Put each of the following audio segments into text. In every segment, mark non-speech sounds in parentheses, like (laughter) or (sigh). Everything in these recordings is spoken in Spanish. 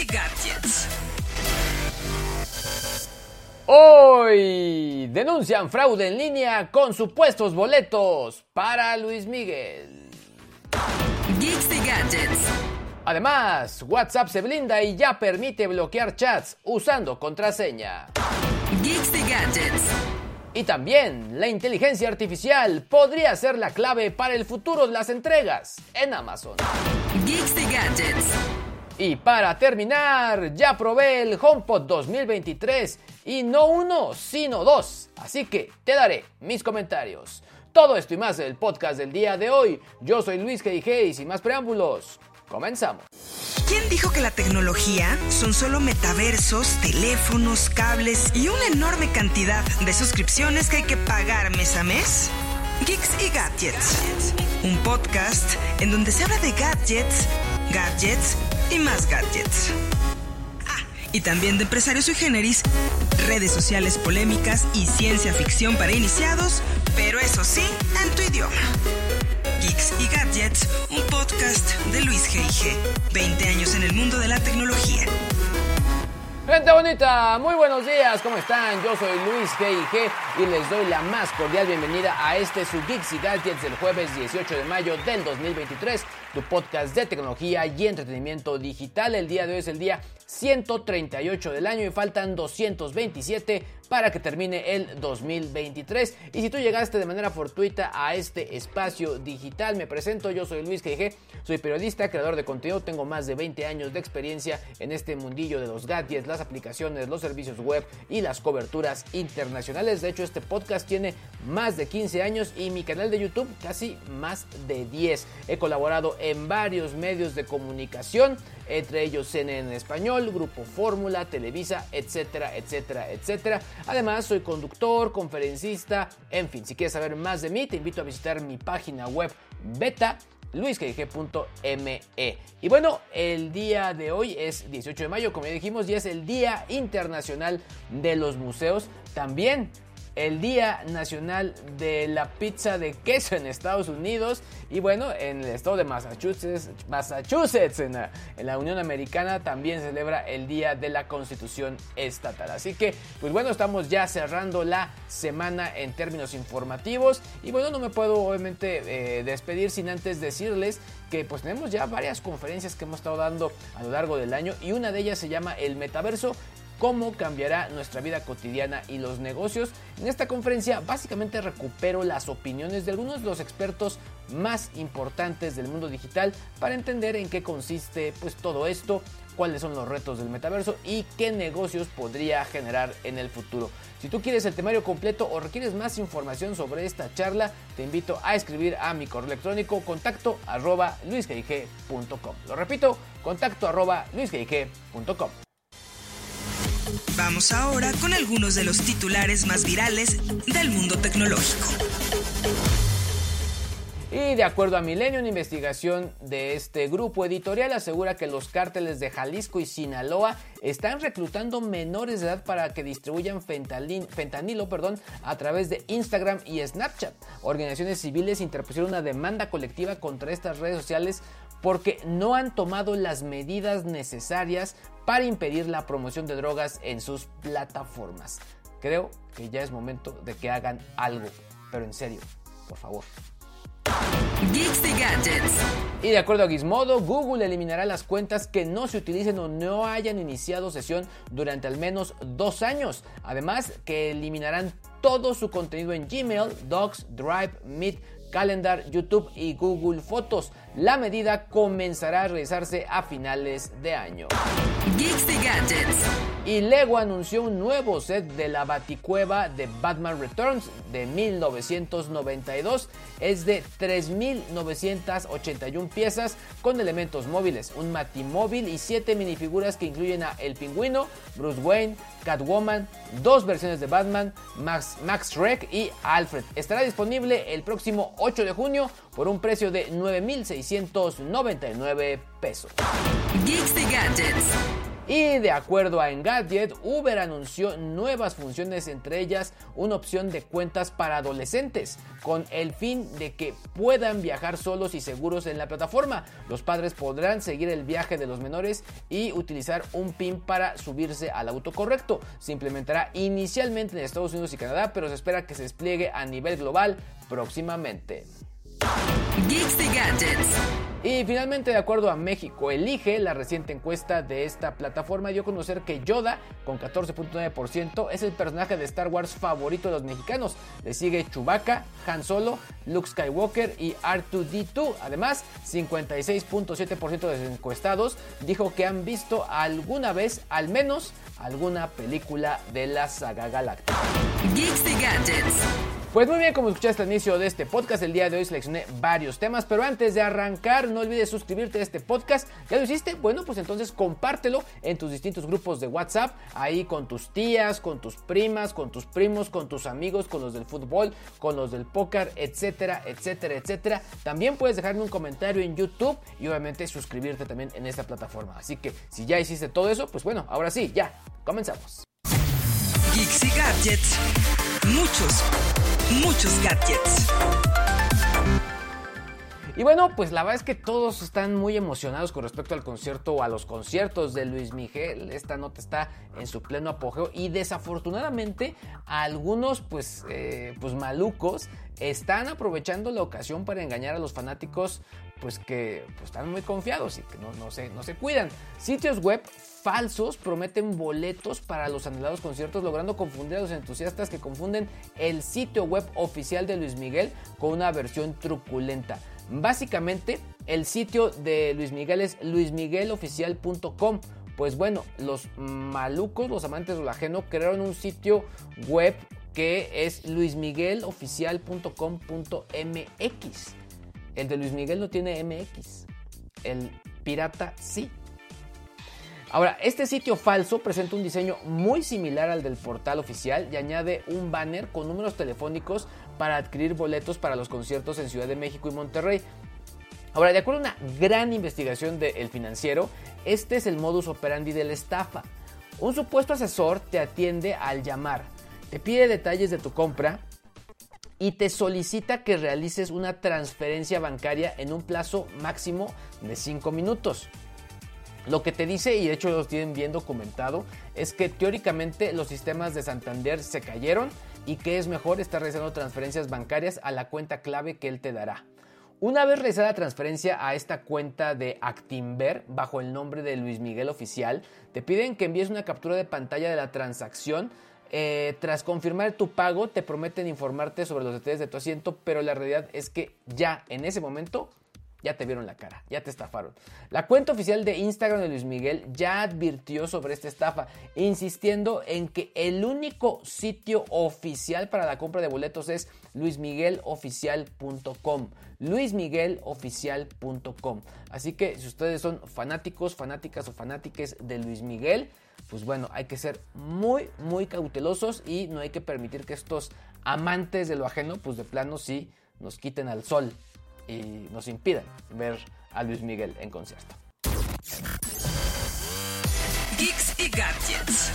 Y Gadgets. Hoy denuncian fraude en línea con supuestos boletos para Luis Miguel. Geeks y Gadgets. Además, WhatsApp se blinda y ya permite bloquear chats usando contraseña. Geeks y Gadgets. Y también, la inteligencia artificial podría ser la clave para el futuro de las entregas en Amazon. Geeks y Gadgets. Y para terminar, ya probé el HomePod 2023 y no uno, sino dos. Así que te daré mis comentarios. Todo esto y más del podcast del día de hoy. Yo soy Luis G.I.G. y sin más preámbulos, comenzamos. ¿Quién dijo que la tecnología son solo metaversos, teléfonos, cables y una enorme cantidad de suscripciones que hay que pagar mes a mes? Geeks y Gadgets. Un podcast en donde se habla de gadgets, gadgets y más gadgets. Ah, y también de empresarios sui generis, redes sociales polémicas y ciencia ficción para iniciados, pero eso sí, en tu idioma. Geeks y Gadgets, un podcast de Luis G.I.G. 20 años en el mundo de la tecnología. Gente bonita, muy buenos días, ¿cómo están? Yo soy Luis G.I.G. y les doy la más cordial bienvenida a este su Geeks y Gadgets del jueves 18 de mayo del 2023, tu podcast de tecnología y entretenimiento digital. El día de hoy es el día 138 del año y faltan 227 para que termine el 2023. Y si tú llegaste de manera fortuita a este espacio digital, me presento, yo soy Luis G.G., soy periodista, creador de contenido, tengo más de 20 años de experiencia en este mundillo de los gadgets, las aplicaciones, los servicios web y las coberturas internacionales. De hecho, este podcast tiene más de 15 años y mi canal de YouTube casi más de 10. He colaborado en varios medios de comunicación, entre ellos CNN español, Grupo Fórmula, Televisa, etcétera, etcétera, etcétera. Además, soy conductor, conferencista, en fin, si quieres saber más de mí, te invito a visitar mi página web beta luisgg.me. Y bueno, el día de hoy es 18 de mayo, como ya dijimos, y es el Día Internacional de los Museos. También el Día Nacional de la Pizza de Queso en Estados Unidos y bueno, en el estado de Massachusetts, Massachusetts en la, Unión Americana también celebra el Día de la Constitución Estatal. Así que, pues bueno, estamos ya cerrando la semana en términos informativos y bueno, no me puedo obviamente eh, despedir sin antes decirles que pues tenemos ya varias conferencias que hemos estado dando a lo largo del año y una de ellas se llama el Metaverso cómo cambiará nuestra vida cotidiana y los negocios. En esta conferencia básicamente recupero las opiniones de algunos de los expertos más importantes del mundo digital para entender en qué consiste pues todo esto, cuáles son los retos del metaverso y qué negocios podría generar en el futuro. Si tú quieres el temario completo o requieres más información sobre esta charla, te invito a escribir a mi correo electrónico contacto arroba. Lo repito, contacto arroba. Vamos ahora con algunos de los titulares más virales del mundo tecnológico. Y de acuerdo a Milenio, una investigación de este grupo editorial asegura que los cárteles de Jalisco y Sinaloa están reclutando menores de edad para que distribuyan fentanilo perdón, a través de Instagram y Snapchat. Organizaciones civiles interpusieron una demanda colectiva contra estas redes sociales porque no han tomado las medidas necesarias para impedir la promoción de drogas en sus plataformas. Creo que ya es momento de que hagan algo, pero en serio, por favor. Geeks y Gadgets. Y de acuerdo a Gizmodo, Google eliminará las cuentas que no se utilicen o no hayan iniciado sesión durante al menos dos años. Además, que eliminarán todo su contenido en Gmail, Docs, Drive, Meet, Calendar, YouTube y Google Fotos. La medida comenzará a realizarse a finales de año. Geeks y Gadgets. Y Lego anunció un nuevo set de la Baticueva de Batman Returns de 1992. Es de 3.981 piezas con elementos móviles, un Matimóvil y 7 minifiguras que incluyen a El Pingüino, Bruce Wayne, Catwoman, dos versiones de Batman, Max, Max Shrek y Alfred. Estará disponible el próximo 8 de junio por un precio de 9.699 pesos. Geeks y Gadgets. Y de acuerdo a Engadget, Uber anunció nuevas funciones, entre ellas una opción de cuentas para adolescentes, con el fin de que puedan viajar solos y seguros en la plataforma. Los padres podrán seguir el viaje de los menores y utilizar un PIN para subirse al auto correcto. Se implementará inicialmente en Estados Unidos y Canadá, pero se espera que se despliegue a nivel global próximamente. Geeks y Gadgets. Y finalmente, de acuerdo a México Elige, la reciente encuesta de esta plataforma dio a conocer que Yoda, con 14.9%, es el personaje de Star Wars favorito de los mexicanos. Le sigue Chewbacca, Han Solo, Luke Skywalker y R2D2. Además, 56.7% de los encuestados dijo que han visto alguna vez, al menos, alguna película de la saga galáctica. Geeks y Gadgets. Pues muy bien, como escuchaste al inicio de este podcast, el día de hoy seleccioné varios temas, pero antes de arrancar, no olvides suscribirte a este podcast. ¿Ya lo hiciste? Bueno, pues entonces compártelo en tus distintos grupos de WhatsApp, ahí con tus tías, con tus primas, con tus primos, con tus amigos, con los del fútbol, con los del póker, etcétera, etcétera, etcétera. También puedes dejarme un comentario en YouTube y obviamente suscribirte también en esta plataforma. Así que si ya hiciste todo eso, pues bueno, ahora sí, ya, comenzamos. Geeks y Gadgets. Muchos, muchos gadgets. Y bueno, pues la verdad es que todos están muy emocionados con respecto al concierto o a los conciertos de Luis Miguel. Esta nota está en su pleno apogeo y desafortunadamente algunos pues, eh, pues malucos están aprovechando la ocasión para engañar a los fanáticos pues que pues, están muy confiados y que no, no, se, no se cuidan. Sitios web falsos prometen boletos para los anhelados conciertos, logrando confundir a los entusiastas que confunden el sitio web oficial de Luis Miguel con una versión truculenta. Básicamente, el sitio de Luis Miguel es luismigueloficial.com. Pues bueno, los malucos, los amantes del ajeno, crearon un sitio web que es luismigueloficial.com.mx. El de Luis Miguel no tiene MX. El pirata sí. Ahora, este sitio falso presenta un diseño muy similar al del portal oficial y añade un banner con números telefónicos para adquirir boletos para los conciertos en Ciudad de México y Monterrey. Ahora, de acuerdo a una gran investigación de El Financiero, este es el modus operandi de la estafa. Un supuesto asesor te atiende al llamar, te pide detalles de tu compra y te solicita que realices una transferencia bancaria en un plazo máximo de 5 minutos. Lo que te dice, y de hecho lo tienen bien documentado, es que teóricamente los sistemas de Santander se cayeron y que es mejor estar realizando transferencias bancarias a la cuenta clave que él te dará. Una vez realizada la transferencia a esta cuenta de Actimber bajo el nombre de Luis Miguel Oficial, te piden que envíes una captura de pantalla de la transacción. Eh, tras confirmar tu pago, te prometen informarte sobre los detalles de tu asiento, pero la realidad es que ya en ese momento ya te vieron la cara, ya te estafaron. La cuenta oficial de Instagram de Luis Miguel ya advirtió sobre esta estafa, insistiendo en que el único sitio oficial para la compra de boletos es luismigueloficial.com. luismigueloficial.com. Así que si ustedes son fanáticos, fanáticas o fanátiques de Luis Miguel, pues bueno, hay que ser muy, muy cautelosos y no hay que permitir que estos amantes de lo ajeno, pues de plano sí nos quiten al sol y nos impidan ver a Luis Miguel en concierto. Geeks y Gadgets.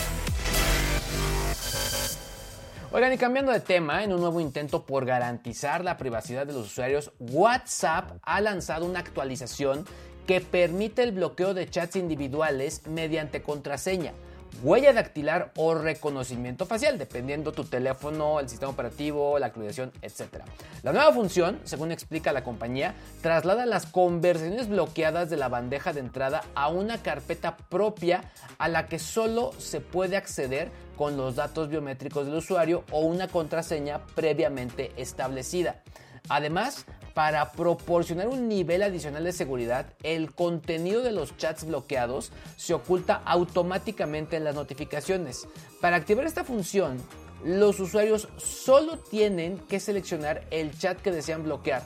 Oigan, y cambiando de tema, en un nuevo intento por garantizar la privacidad de los usuarios, WhatsApp ha lanzado una actualización que permite el bloqueo de chats individuales mediante contraseña huella dactilar o reconocimiento facial, dependiendo tu teléfono, el sistema operativo, la actualización, etc. La nueva función, según explica la compañía, traslada las conversaciones bloqueadas de la bandeja de entrada a una carpeta propia a la que solo se puede acceder con los datos biométricos del usuario o una contraseña previamente establecida. Además, para proporcionar un nivel adicional de seguridad, el contenido de los chats bloqueados se oculta automáticamente en las notificaciones. Para activar esta función, los usuarios solo tienen que seleccionar el chat que desean bloquear,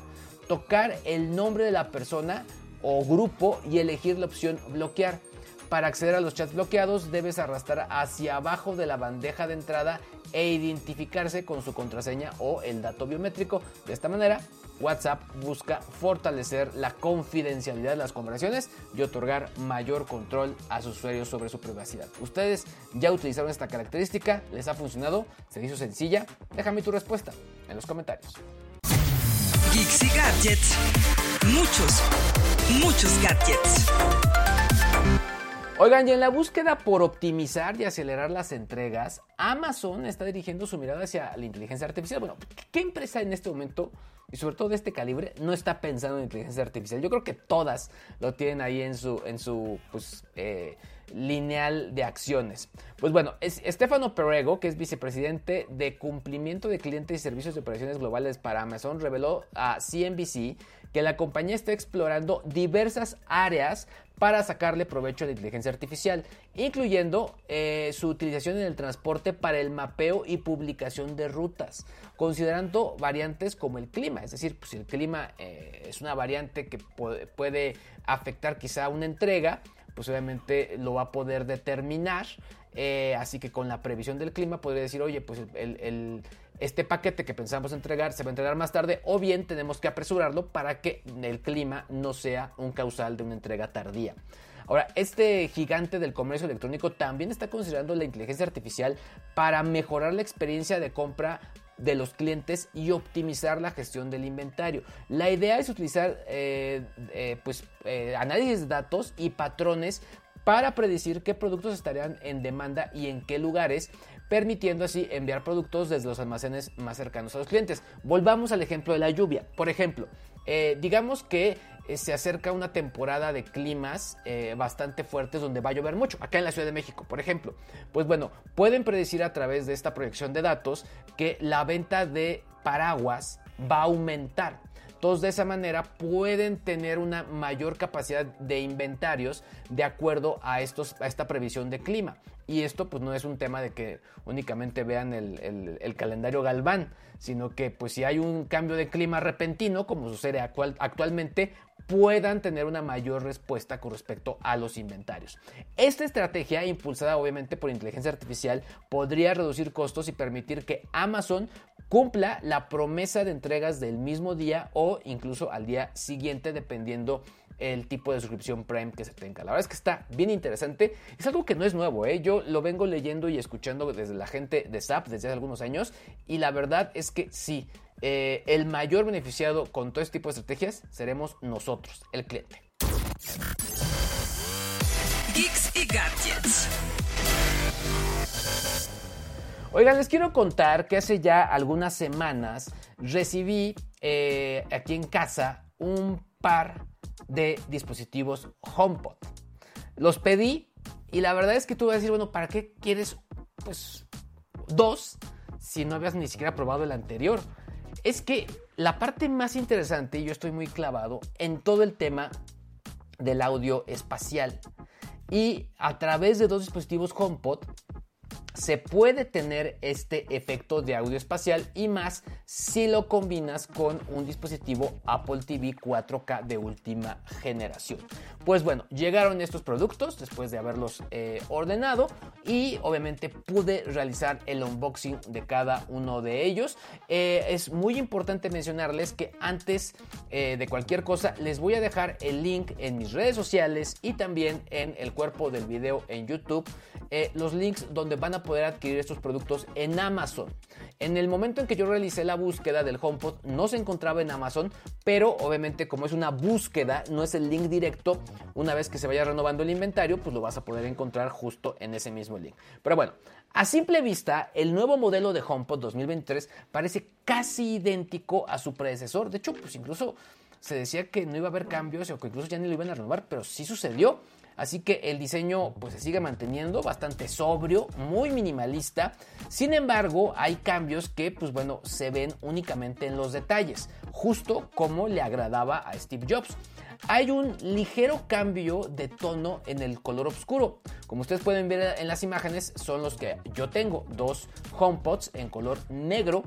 tocar el nombre de la persona o grupo y elegir la opción bloquear. Para acceder a los chats bloqueados debes arrastrar hacia abajo de la bandeja de entrada e identificarse con su contraseña o el dato biométrico. De esta manera, WhatsApp busca fortalecer la confidencialidad de las conversaciones y otorgar mayor control a sus usuarios sobre su privacidad. ¿Ustedes ya utilizaron esta característica? ¿Les ha funcionado? ¿Se hizo sencilla? Déjame tu respuesta en los comentarios. Geeks gadgets. Muchos, muchos gadgets. Oigan, y en la búsqueda por optimizar y acelerar las entregas, Amazon está dirigiendo su mirada hacia la inteligencia artificial. Bueno, ¿qué empresa en este momento, y sobre todo de este calibre, no está pensando en inteligencia artificial? Yo creo que todas lo tienen ahí en su, en su pues, eh, lineal de acciones. Pues bueno, es Stefano Perego, que es vicepresidente de cumplimiento de clientes y servicios de operaciones globales para Amazon, reveló a CNBC que la compañía está explorando diversas áreas para sacarle provecho a la inteligencia artificial, incluyendo eh, su utilización en el transporte para el mapeo y publicación de rutas, considerando variantes como el clima, es decir, pues, si el clima eh, es una variante que puede afectar quizá una entrega, pues obviamente lo va a poder determinar, eh, así que con la previsión del clima podría decir, oye, pues este paquete que pensamos entregar se va a entregar más tarde o bien tenemos que apresurarlo para que el clima no sea un causal de una entrega tardía. Ahora, este gigante del comercio electrónico también está considerando la inteligencia artificial para mejorar la experiencia de compra de los clientes y optimizar la gestión del inventario. La idea es utilizar eh, eh, pues, eh, análisis de datos y patrones para predecir qué productos estarían en demanda y en qué lugares permitiendo así enviar productos desde los almacenes más cercanos a los clientes. Volvamos al ejemplo de la lluvia. Por ejemplo, digamos que se acerca una temporada de climas eh, bastante fuertes donde va a llover mucho, acá en la Ciudad de México, por ejemplo. Pues bueno, pueden predecir a través de esta proyección de datos que la venta de paraguas va a aumentar. Entonces de esa manera pueden tener una mayor capacidad de inventarios de acuerdo a, estos, a esta previsión de clima. Y esto pues no es un tema de que únicamente vean el, calendario Galván, sino que pues si hay un cambio de clima repentino, como sucede actualmente, puedan tener una mayor respuesta con respecto a los inventarios. Esta estrategia, impulsada obviamente por inteligencia artificial, podría reducir costos y permitir que Amazon cumpla la promesa de entregas del mismo día o incluso al día siguiente, dependiendo el tipo de suscripción Prime que se tenga. La verdad es que está bien interesante. Es algo que no es nuevo, ¿eh? yo lo vengo leyendo y escuchando desde la gente de SAP desde hace algunos años y la verdad es que sí, eh, el mayor beneficiado con todo este tipo de estrategias seremos nosotros, el cliente. Geeks y gadgets. Oigan, les quiero contar que hace ya algunas semanas recibí eh, aquí en casa un par de dispositivos HomePod. Los pedí y la verdad es que tú vas a decir, bueno, ¿para qué quieres pues dos si no habías ni siquiera probado el anterior? Es que la parte más interesante, yo estoy muy clavado en todo el tema del audio espacial. Y a través de dos dispositivos HomePod se puede tener este efecto de audio espacial y más si lo combinas con un dispositivo Apple TV 4K de última generación. Pues bueno, llegaron estos productos después de haberlos eh, ordenado y obviamente pude realizar el unboxing de cada uno de ellos. Eh, es muy importante mencionarles que antes eh, de cualquier cosa les voy a dejar el link en mis redes sociales y también en el cuerpo del video en YouTube, los links donde van a poder adquirir estos productos en Amazon. En el momento en que yo realicé la búsqueda del HomePod no se encontraba en Amazon, pero obviamente como es una búsqueda, no es el link directo, una vez que se vaya renovando el inventario, pues lo vas a poder encontrar justo en ese mismo link. Pero bueno, a simple vista, el nuevo modelo de HomePod 2023 parece casi idéntico a su predecesor. De hecho, pues incluso se decía que no iba a haber cambios o que incluso ya ni lo iban a renovar, pero sí sucedió. Así que el diseño pues se sigue manteniendo bastante sobrio, muy minimalista. Sin embargo, hay cambios que pues bueno, se ven únicamente en los detalles. justo como le agradaba a Steve Jobs. Hay un ligero cambio de tono en el color oscuro. Como ustedes pueden ver en las imágenes, son los que yo tengo, dos HomePods en color negro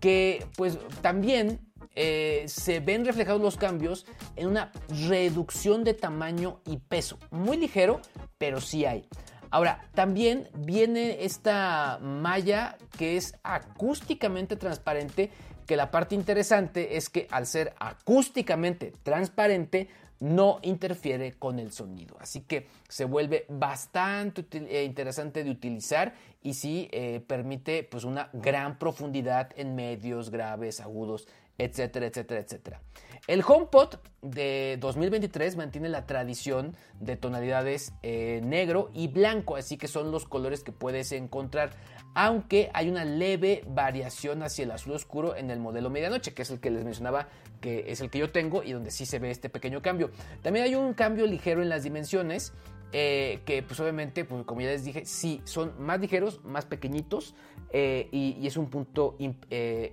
que pues también eh, se ven reflejados los cambios en una reducción de tamaño y peso. Muy ligero, pero sí hay. Ahora, también viene esta malla que es acústicamente transparente, que la parte interesante es que al ser acústicamente transparente, no interfiere con el sonido. Así que se vuelve bastante eh, interesante de utilizar y sí eh, permite pues una gran profundidad en medios, graves, agudos, etcétera, etcétera, etcétera. El HomePod de 2023 mantiene la tradición de tonalidades eh, negro y blanco, así que son los colores que puedes encontrar, aunque hay una leve variación hacia el azul oscuro en el modelo medianoche, que es el que les mencionaba que es el que yo tengo y donde sí se ve este pequeño cambio. También hay un cambio ligero en las dimensiones, eh, que pues obviamente, pues, como ya les dije, sí, son más ligeros, más pequeñitos eh, y, es un punto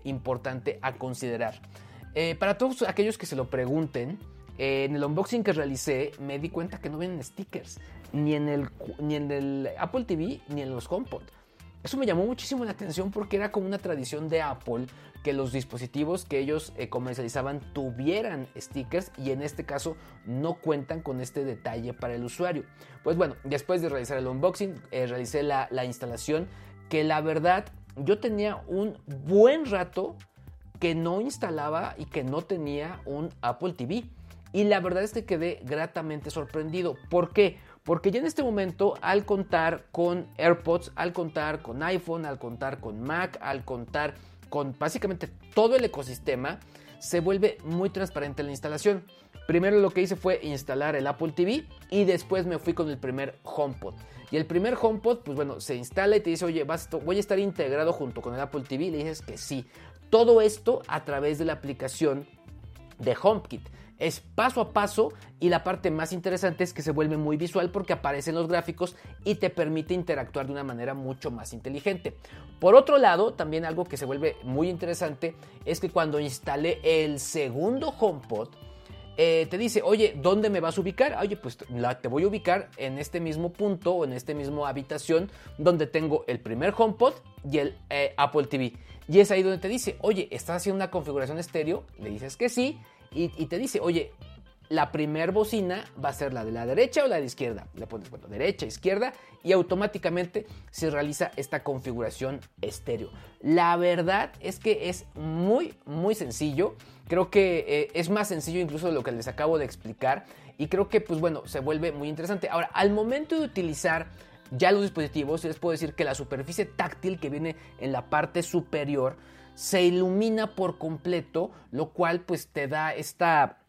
importante a considerar. Eh, para todos aquellos que se lo pregunten, eh, en el unboxing que realicé me di cuenta que no vienen stickers, ni en el, ni en el Apple TV ni en los HomePod. Eso me llamó muchísimo la atención porque era como una tradición de Apple que los dispositivos que ellos eh, comercializaban tuvieran stickers y en este caso no cuentan con este detalle para el usuario. Pues bueno, después de realizar el unboxing, realicé la, la instalación que la verdad yo tenía un buen rato que no instalaba y que no tenía un Apple TV. Y la verdad es que quedé gratamente sorprendido. ¿Por qué? Ya en este momento, al contar con AirPods, al contar con iPhone, al contar con Mac, al contar con básicamente todo el ecosistema, se vuelve muy transparente la instalación. Primero lo que hice fue instalar el Apple TV y después me fui con el primer HomePod. Y el primer HomePod, pues bueno, se instala y te dice, oye, voy a estar integrado junto con el Apple TV. Y le dices que sí. Todo esto a través de la aplicación de HomeKit. Es paso a paso y la parte más interesante es que se vuelve muy visual porque aparecen los gráficos y te permite interactuar de una manera mucho más inteligente. Por otro lado, también algo que se vuelve muy interesante es que cuando instalé el segundo HomePod, eh, te dice, oye, ¿dónde me vas a ubicar? Oye, pues te voy a ubicar en este mismo punto o en este mismo habitación donde tengo el primer HomePod y el eh, Apple TV. Y es ahí donde te dice, oye, ¿estás haciendo una configuración estéreo? Le dices que sí. Y, te dice, oye, la primer bocina va a ser la de la derecha o la de la izquierda. Le pones, bueno, derecha, izquierda y automáticamente se realiza esta configuración estéreo. La verdad es que es muy, muy sencillo. Creo que eh, es más sencillo incluso de lo que les acabo de explicar. Y creo que, pues bueno, se vuelve muy interesante. Ahora, al momento de utilizar ya los dispositivos, les puedo decir que la superficie táctil que viene en la parte superior se ilumina por completo, lo cual pues te da esta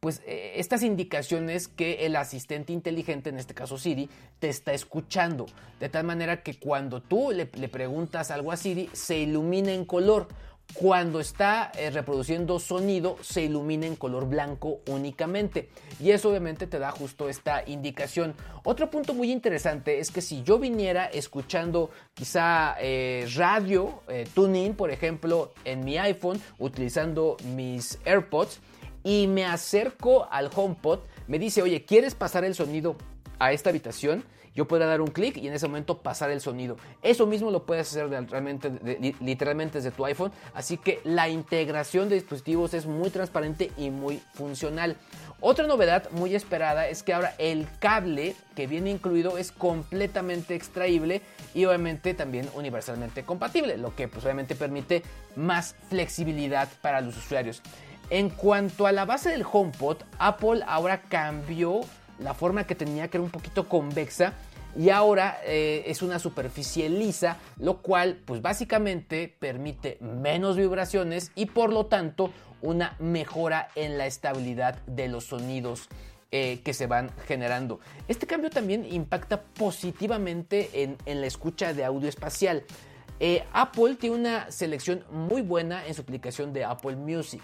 pues eh, estas indicaciones que el asistente inteligente, en este caso Siri, te está escuchando. De tal manera que cuando tú le, le preguntas algo a Siri, se ilumina en color. Cuando está eh, reproduciendo sonido se ilumina en color blanco únicamente y eso obviamente te da justo esta indicación. Otro punto muy interesante es que si yo viniera escuchando quizá eh, radio, eh, tuning por ejemplo en mi iPhone utilizando mis AirPods y me acerco al HomePod, me dice oye, ¿quieres pasar el sonido a esta habitación? Yo podría dar un clic y en ese momento pasar el sonido. Eso mismo lo puedes hacer realmente, literalmente desde tu iPhone, así que la integración de dispositivos es muy transparente y muy funcional. Otra novedad muy esperada es que ahora el cable que viene incluido es completamente extraíble y obviamente también universalmente compatible, lo que pues obviamente permite más flexibilidad para los usuarios. En cuanto a la base del HomePod, Apple ahora cambió la forma que tenía, que era un poquito convexa, y ahora eh, es una superficie lisa, lo cual pues básicamente permite menos vibraciones y por lo tanto una mejora en la estabilidad de los sonidos eh, que se van generando. Este cambio también impacta positivamente en, la escucha de audio espacial. Eh, Apple tiene una selección muy buena en su aplicación de Apple Music,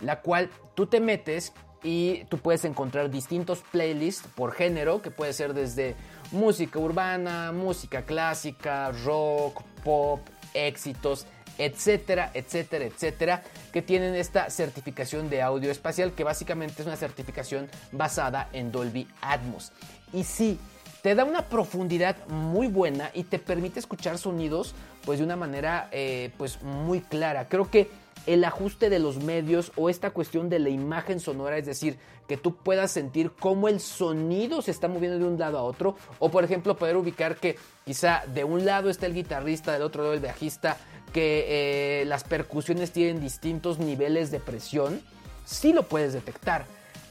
la cual tú te metes y tú puedes encontrar distintos playlists por género, que puede ser desde música urbana, música clásica, rock, pop, éxitos, etcétera, etcétera, etcétera, que tienen esta certificación de audio espacial, que básicamente es una certificación basada en Dolby Atmos. Y sí, te da una profundidad muy buena y te permite escuchar sonidos pues de una manera eh, pues muy clara. Creo que el ajuste de los medios o esta cuestión de la imagen sonora, es decir, que tú puedas sentir cómo el sonido se está moviendo de un lado a otro, o por ejemplo poder ubicar que quizá de un lado está el guitarrista, del otro lado el bajista, que eh, las percusiones tienen distintos niveles de presión, sí lo puedes detectar.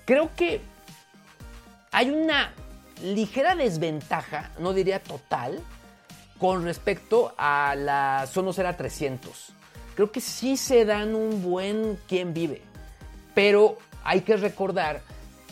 Creo que hay una ligera desventaja, no diría total, con respecto a la Sonos Era 300 creo que sí se dan un buen quien vive. Pero hay que recordar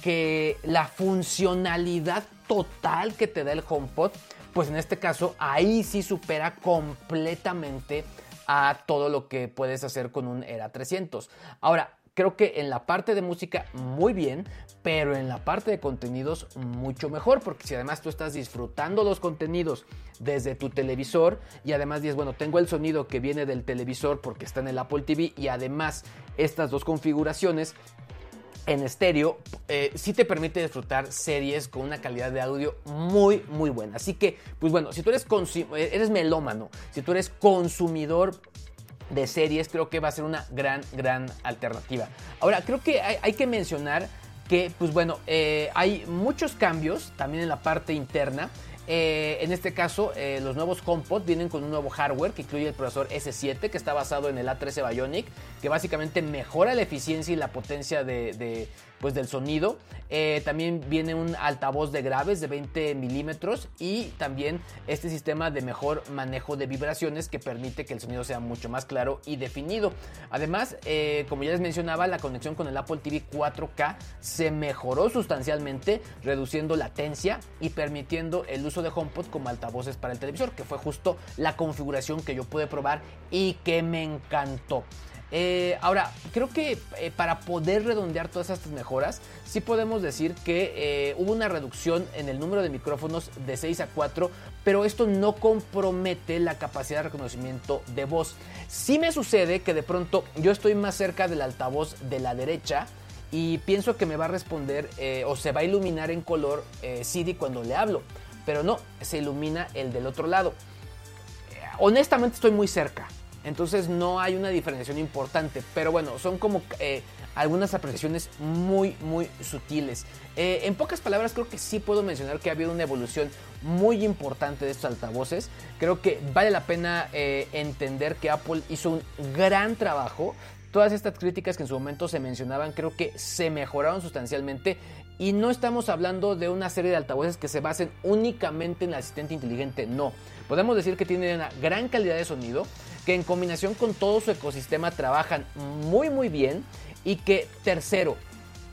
que la funcionalidad total que te da el HomePod, pues en este caso ahí sí supera completamente a todo lo que puedes hacer con un Era 300. Ahora, creo que en la parte de música muy bien, pero en la parte de contenidos mucho mejor, porque si además tú estás disfrutando los contenidos desde tu televisor y además dices, bueno, tengo el sonido que viene del televisor porque está en el Apple TV y además estas dos configuraciones en estéreo, eh, sí te permite disfrutar series con una calidad de audio muy, muy buena. Así que, pues bueno, si tú eres, eres melómano, si tú eres consumidor de series, creo que va a ser una gran, gran alternativa. Ahora, creo que hay, que mencionar que, pues bueno, eh, hay muchos cambios también en la parte interna. Eh, en este caso, eh, los nuevos HomePod vienen con un nuevo hardware que incluye el procesador S7, que está basado en el A13 Bionic, que básicamente mejora la eficiencia y la potencia de, pues del sonido. Eh, también viene un altavoz de graves de 20 milímetros y también este sistema de mejor manejo de vibraciones que permite que el sonido sea mucho más claro y definido. Además, eh, como ya les mencionaba, la conexión con el Apple TV 4K se mejoró sustancialmente, reduciendo latencia y permitiendo el uso de HomePod como altavoces para el televisor, que fue justo la configuración que yo pude probar y que me encantó. Eh, ahora, creo que eh, para poder redondear todas estas mejoras, sí podemos decir que eh, hubo una reducción en el número de micrófonos de 6 a 4, pero esto no compromete la capacidad de reconocimiento de voz. Sí me sucede que de pronto yo estoy más cerca del altavoz de la derecha y pienso que me va a responder o se va a iluminar en color Siri cuando le hablo, pero no, se ilumina el del otro lado. honestamente estoy muy cerca. Entonces no hay una diferenciación importante. Pero bueno, son como eh, algunas apreciaciones muy, muy sutiles. Eh, en pocas palabras, creo que sí puedo mencionar que ha habido una evolución muy importante de estos altavoces. Creo que vale la pena eh, entender que Apple hizo un gran trabajo. Todas estas críticas que en su momento se mencionaban creo que se mejoraron sustancialmente y no estamos hablando de una serie de altavoces que se basen únicamente en el asistente inteligente, no. Podemos decir que tienen una gran calidad de sonido, que en combinación con todo su ecosistema trabajan muy muy bien y que tercero,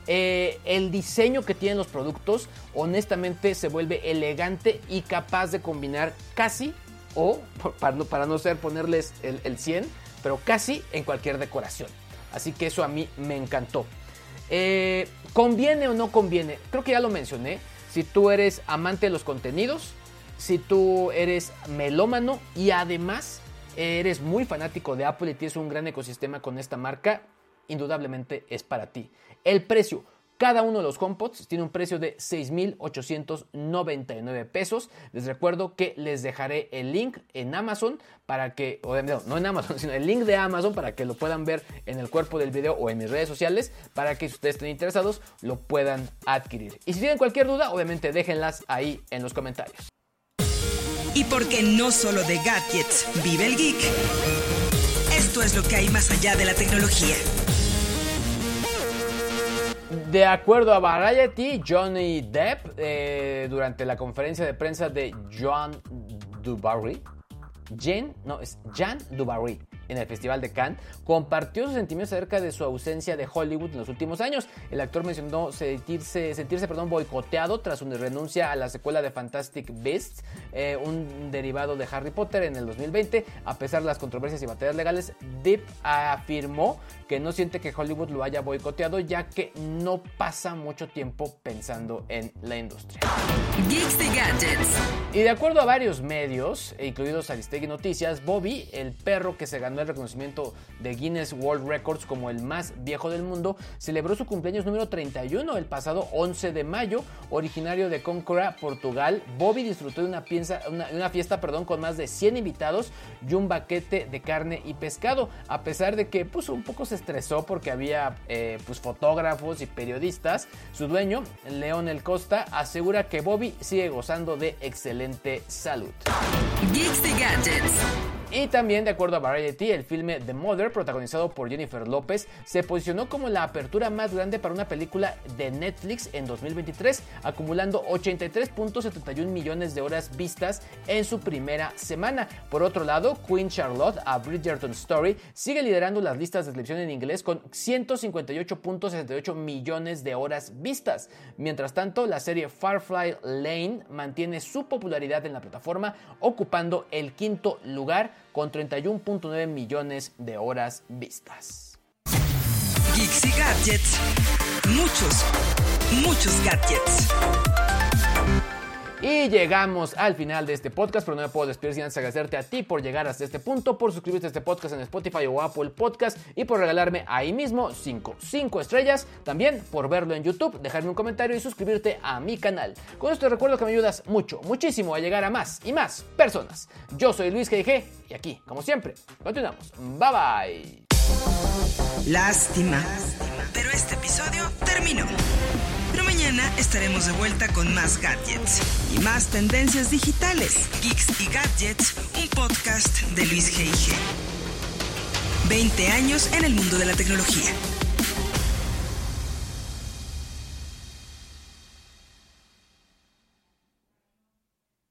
eh, el diseño que tienen los productos honestamente se vuelve elegante y capaz de combinar casi o para no, para no ser ponerles el, el 100, pero casi en cualquier decoración. Así que eso a mí me encantó. Eh, ¿Conviene o no conviene? Creo que ya lo mencioné. Si tú eres amante de los contenidos, si tú eres melómano y además eres muy fanático de Apple y tienes un gran ecosistema con esta marca, indudablemente es para ti. El precio, cada uno de los HomePods tiene un precio de 6,899 pesos. Les recuerdo que les dejaré el link en Amazon para que, no, no en Amazon, (laughs) sino el link de Amazon para que lo puedan ver en el cuerpo del video o en mis redes sociales para que si ustedes estén interesados lo puedan adquirir. Y si tienen cualquier duda, obviamente déjenlas ahí en los comentarios. Y porque no solo de gadgets vive el geek, esto es lo que hay más allá de la tecnología. De acuerdo a Variety, Johnny Depp, eh, durante la conferencia de prensa de John Dubarry, Jen, no, es Jan Dubarry, en el Festival de Cannes, compartió sus sentimientos acerca de su ausencia de Hollywood en los últimos años. El actor mencionó sentirse, sentirse perdón, boicoteado tras su renuncia a la secuela de Fantastic Beasts, eh, un derivado de Harry Potter en el 2020. A pesar de las controversias y batallas legales, Depp afirmó que no siente que Hollywood lo haya boicoteado, ya que no pasa mucho tiempo pensando en la industria. Geeks y Gadgets. Y de acuerdo a varios medios, incluidos Aristegui Noticias, Bobby, el perro que se ganó el reconocimiento de Guinness World Records como el más viejo del mundo, celebró su cumpleaños número 31 el pasado 11 de mayo. Originario de Concora, Portugal, Bobby disfrutó de una, una, fiesta perdón, con más de 100 invitados y un baquete de carne y pescado, a pesar de que pues, un poco se estresó porque había eh, pues, fotógrafos y periodistas. Su dueño, León El Costa, asegura que Bobby sigue gozando de excelente salud. Y también, de acuerdo a Variety, el filme The Mother, protagonizado por Jennifer López, se posicionó como la apertura más grande para una película de Netflix en 2023, acumulando 83.71 millones de horas vistas en su primera semana. Por otro lado, Queen Charlotte, a Bridgerton Story, sigue liderando las listas de televisión en inglés con 158.68 millones de horas vistas. Mientras tanto, la serie Firefly Lane mantiene su popularidad en la plataforma, ocupando el quinto lugar con 31.9 millones de horas vistas. Geeks gadgets. Muchos, muchos gadgets. Y llegamos al final de este podcast, pero no me puedo despedir sin antes agradecerte a ti por llegar hasta este punto, por suscribirte a este podcast en Spotify o Apple Podcast y por regalarme ahí mismo 5, 5 estrellas. También por verlo en YouTube, dejarme un comentario y suscribirte a mi canal. Con esto recuerdo que me ayudas mucho, muchísimo a llegar a más y más personas. Yo soy Luis G.G. y aquí, como siempre, continuamos. Bye bye. Lástima, pero este episodio terminó mañana estaremos de vuelta con más gadgets y más tendencias digitales. Geeks y Gadgets, un podcast de Luis G.I.G. 20 años en el mundo de la tecnología.